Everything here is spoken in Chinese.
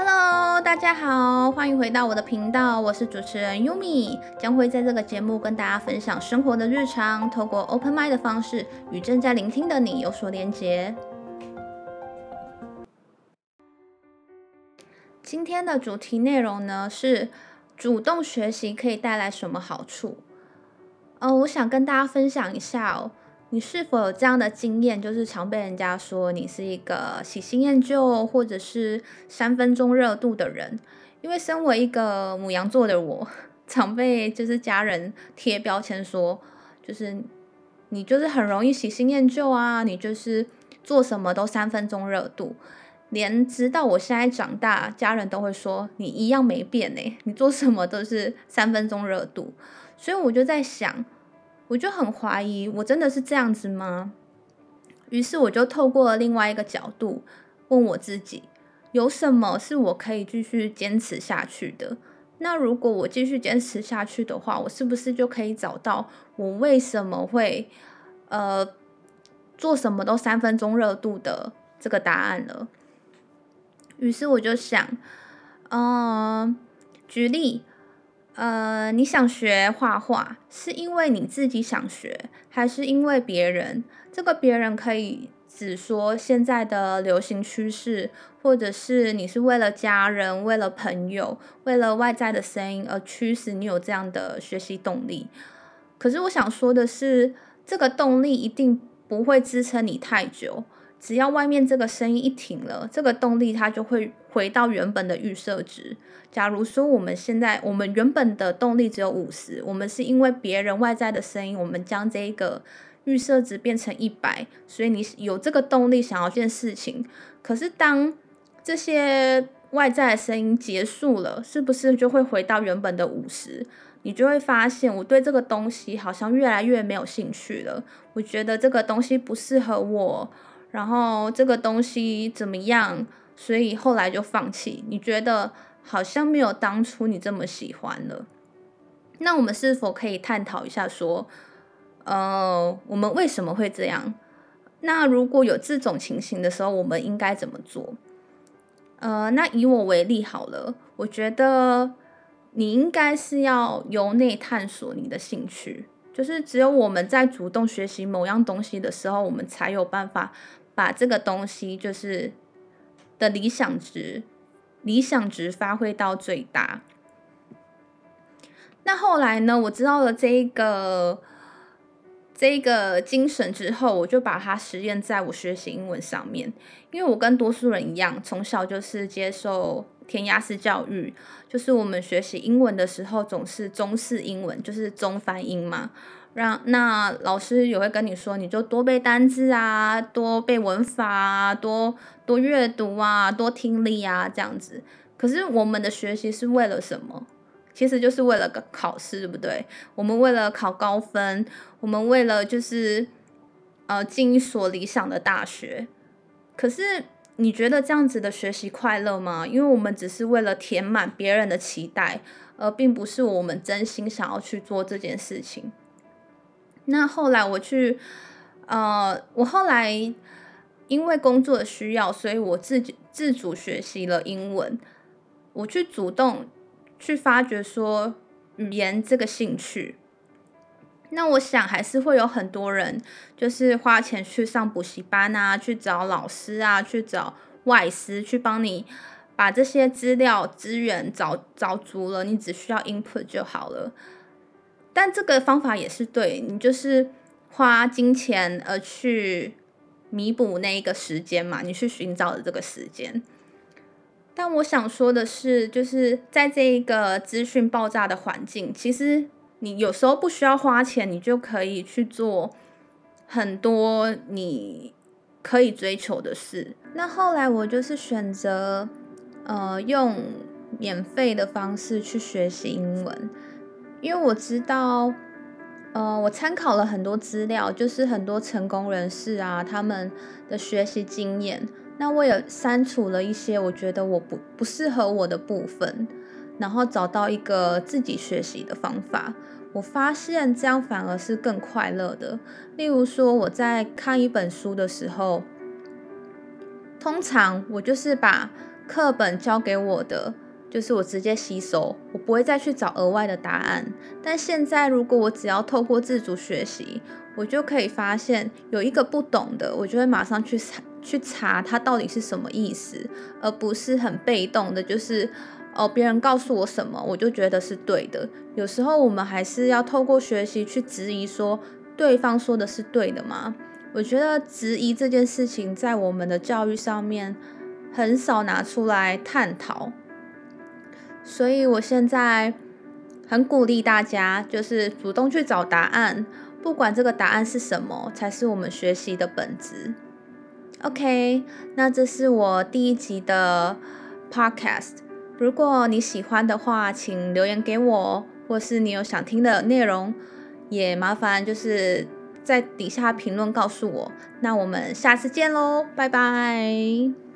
Hello，大家好，欢迎回到我的频道，我是主持人 Yumi，将会在这个节目跟大家分享生活的日常，透过 Open m i d 的方式与正在聆听的你有所连接。今天的主题内容呢是主动学习可以带来什么好处？呃，我想跟大家分享一下哦。你是否有这样的经验，就是常被人家说你是一个喜新厌旧或者是三分钟热度的人？因为身为一个母羊座的我，常被就是家人贴标签说，就是你就是很容易喜新厌旧啊，你就是做什么都三分钟热度，连直到我现在长大，家人都会说你一样没变呢，你做什么都是三分钟热度，所以我就在想。我就很怀疑，我真的是这样子吗？于是我就透过另外一个角度问我自己：有什么是我可以继续坚持下去的？那如果我继续坚持下去的话，我是不是就可以找到我为什么会呃做什么都三分钟热度的这个答案了？于是我就想，嗯，举例。呃，你想学画画，是因为你自己想学，还是因为别人？这个别人可以只说现在的流行趋势，或者是你是为了家人、为了朋友、为了外在的声音而驱使你有这样的学习动力。可是我想说的是，这个动力一定不会支撑你太久。只要外面这个声音一停了，这个动力它就会回到原本的预设值。假如说我们现在我们原本的动力只有五十，我们是因为别人外在的声音，我们将这个预设值变成一百，所以你有这个动力想要件事情。可是当这些外在的声音结束了，是不是就会回到原本的五十？你就会发现我对这个东西好像越来越没有兴趣了。我觉得这个东西不适合我。然后这个东西怎么样？所以后来就放弃。你觉得好像没有当初你这么喜欢了。那我们是否可以探讨一下，说，呃，我们为什么会这样？那如果有这种情形的时候，我们应该怎么做？呃，那以我为例好了，我觉得你应该是要由内探索你的兴趣。就是只有我们在主动学习某样东西的时候，我们才有办法把这个东西就是的理想值、理想值发挥到最大。那后来呢？我知道了这一个这一个精神之后，我就把它实验在我学习英文上面。因为我跟多数人一样，从小就是接受填鸭式教育。就是我们学习英文的时候，总是中式英文，就是中翻英嘛。让那老师也会跟你说，你就多背单字啊，多背文法啊，多多阅读啊，多听力啊，这样子。可是我们的学习是为了什么？其实就是为了个考试，对不对？我们为了考高分，我们为了就是呃进一所理想的大学。可是。你觉得这样子的学习快乐吗？因为我们只是为了填满别人的期待，而并不是我们真心想要去做这件事情。那后来我去，呃，我后来因为工作的需要，所以我自己自主学习了英文。我去主动去发掘说语言这个兴趣。那我想还是会有很多人，就是花钱去上补习班啊，去找老师啊，去找外师去帮你把这些资料资源找找足了，你只需要 input 就好了。但这个方法也是对，你就是花金钱而去弥补那一个时间嘛，你去寻找的这个时间。但我想说的是，就是在这一个资讯爆炸的环境，其实。你有时候不需要花钱，你就可以去做很多你可以追求的事。那后来我就是选择，呃，用免费的方式去学习英文，因为我知道，呃，我参考了很多资料，就是很多成功人士啊他们的学习经验。那我也删除了一些我觉得我不不适合我的部分。然后找到一个自己学习的方法，我发现这样反而是更快乐的。例如说，我在看一本书的时候，通常我就是把课本教给我的就是我直接吸收，我不会再去找额外的答案。但现在如果我只要透过自主学习，我就可以发现有一个不懂的，我就会马上去查去查它到底是什么意思，而不是很被动的，就是哦别人告诉我什么，我就觉得是对的。有时候我们还是要透过学习去质疑，说对方说的是对的吗？我觉得质疑这件事情在我们的教育上面很少拿出来探讨，所以我现在很鼓励大家，就是主动去找答案。不管这个答案是什么，才是我们学习的本质。OK，那这是我第一集的 Podcast。如果你喜欢的话，请留言给我，或是你有想听的内容，也麻烦就是在底下评论告诉我。那我们下次见喽，拜拜。